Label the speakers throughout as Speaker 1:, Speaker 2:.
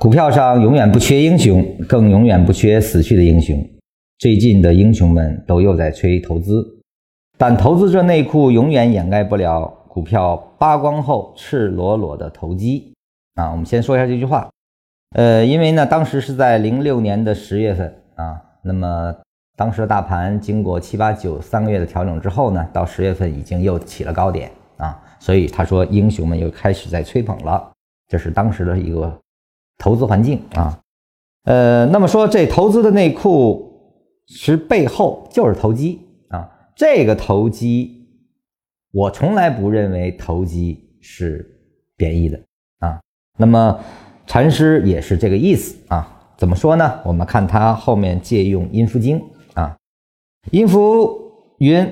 Speaker 1: 股票上永远不缺英雄，更永远不缺死去的英雄。最近的英雄们都又在吹投资，但投资者内裤永远掩盖不了股票扒光后赤裸裸的投机啊！我们先说一下这句话，呃，因为呢，当时是在零六年的十月份啊，那么当时的大盘经过七八九三个月的调整之后呢，到十月份已经又起了高点啊，所以他说英雄们又开始在吹捧了，这是当时的一个。投资环境啊，呃，那么说这投资的内裤是背后就是投机啊，这个投机我从来不认为投机是贬义的啊。那么禅师也是这个意思啊。怎么说呢？我们看他后面借用《阴符经》啊，《阴符》云：“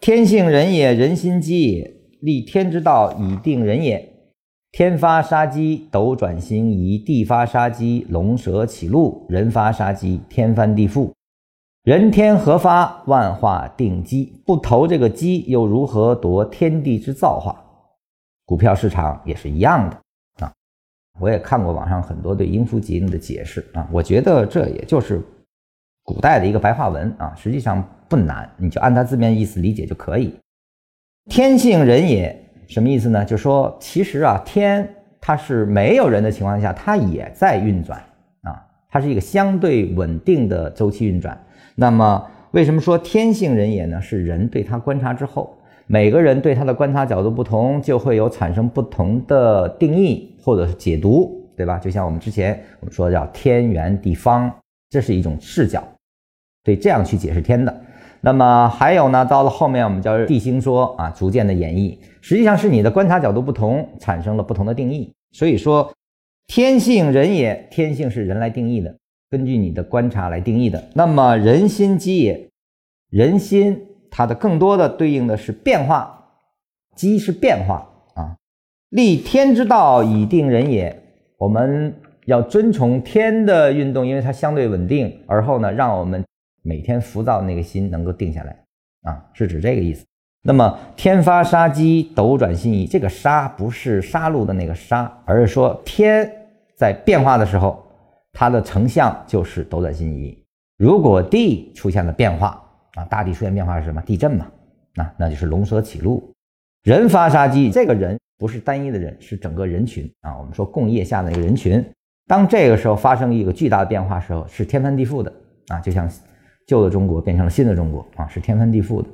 Speaker 1: 天性人也，人心机也。立天之道，以定人也。”天发杀机，斗转星移；地发杀机，龙蛇起路；人发杀机，天翻地覆。人天合发，万化定机。不投这个机，又如何夺天地之造化？股票市场也是一样的啊！我也看过网上很多对阴符经的解释啊，我觉得这也就是古代的一个白话文啊，实际上不难，你就按它字面意思理解就可以。天性人也。什么意思呢？就说其实啊，天它是没有人的情况下，它也在运转啊，它是一个相对稳定的周期运转。那么为什么说天性人也呢？是人对它观察之后，每个人对它的观察角度不同，就会有产生不同的定义或者是解读，对吧？就像我们之前我们说叫天圆地方，这是一种视角，对这样去解释天的。那么还有呢，到了后面我们叫地心说啊，逐渐的演绎，实际上是你的观察角度不同，产生了不同的定义。所以说，天性人也，天性是人来定义的，根据你的观察来定义的。那么人心机也，人心它的更多的对应的是变化，机是变化啊。立天之道以定人也，我们要遵从天的运动，因为它相对稳定，而后呢，让我们。每天浮躁那个心能够定下来啊，是指这个意思。那么天发杀机，斗转星移，这个杀不是杀戮的那个杀，而是说天在变化的时候，它的成像就是斗转星移。如果地出现了变化啊，大地出现变化是什么？地震嘛，那那就是龙蛇起路。人发杀机，这个人不是单一的人，是整个人群啊。我们说共业下的一个人群，当这个时候发生一个巨大的变化时候，是天翻地覆的啊，就像。旧的中国变成了新的中国啊，是天翻地覆的。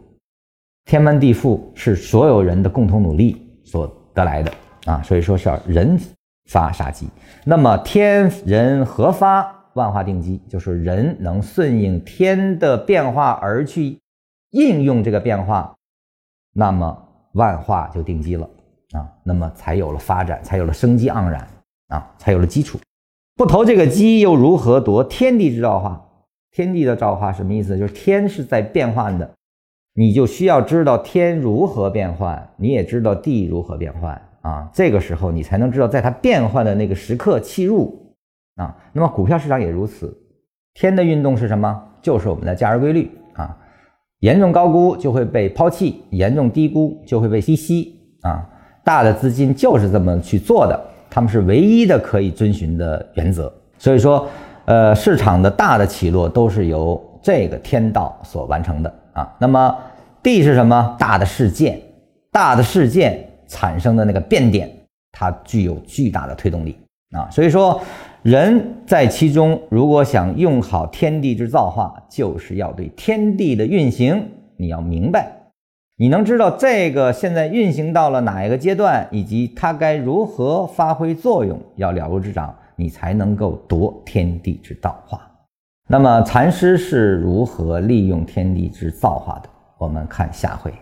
Speaker 1: 天翻地覆是所有人的共同努力所得来的啊，所以说是人发杀机。那么天人合发，万化定机，就是人能顺应天的变化而去应用这个变化，那么万化就定机了啊，那么才有了发展，才有了生机盎然啊，才有了基础。不投这个机，又如何夺天地之造化？天地的造化什么意思？就是天是在变换的，你就需要知道天如何变换，你也知道地如何变换啊。这个时候你才能知道，在它变换的那个时刻切入啊。那么股票市场也如此，天的运动是什么？就是我们的价值规律啊。严重高估就会被抛弃，严重低估就会被低吸啊。大的资金就是这么去做的，他们是唯一的可以遵循的原则。所以说。呃，市场的大的起落都是由这个天道所完成的啊。那么地是什么？大的事件，大的事件产生的那个变点，它具有巨大的推动力啊。所以说，人在其中，如果想用好天地之造化，就是要对天地的运行你要明白，你能知道这个现在运行到了哪一个阶段，以及它该如何发挥作用，要了如指掌。你才能够夺天地之道化。那么禅师是如何利用天地之造化的？我们看下回。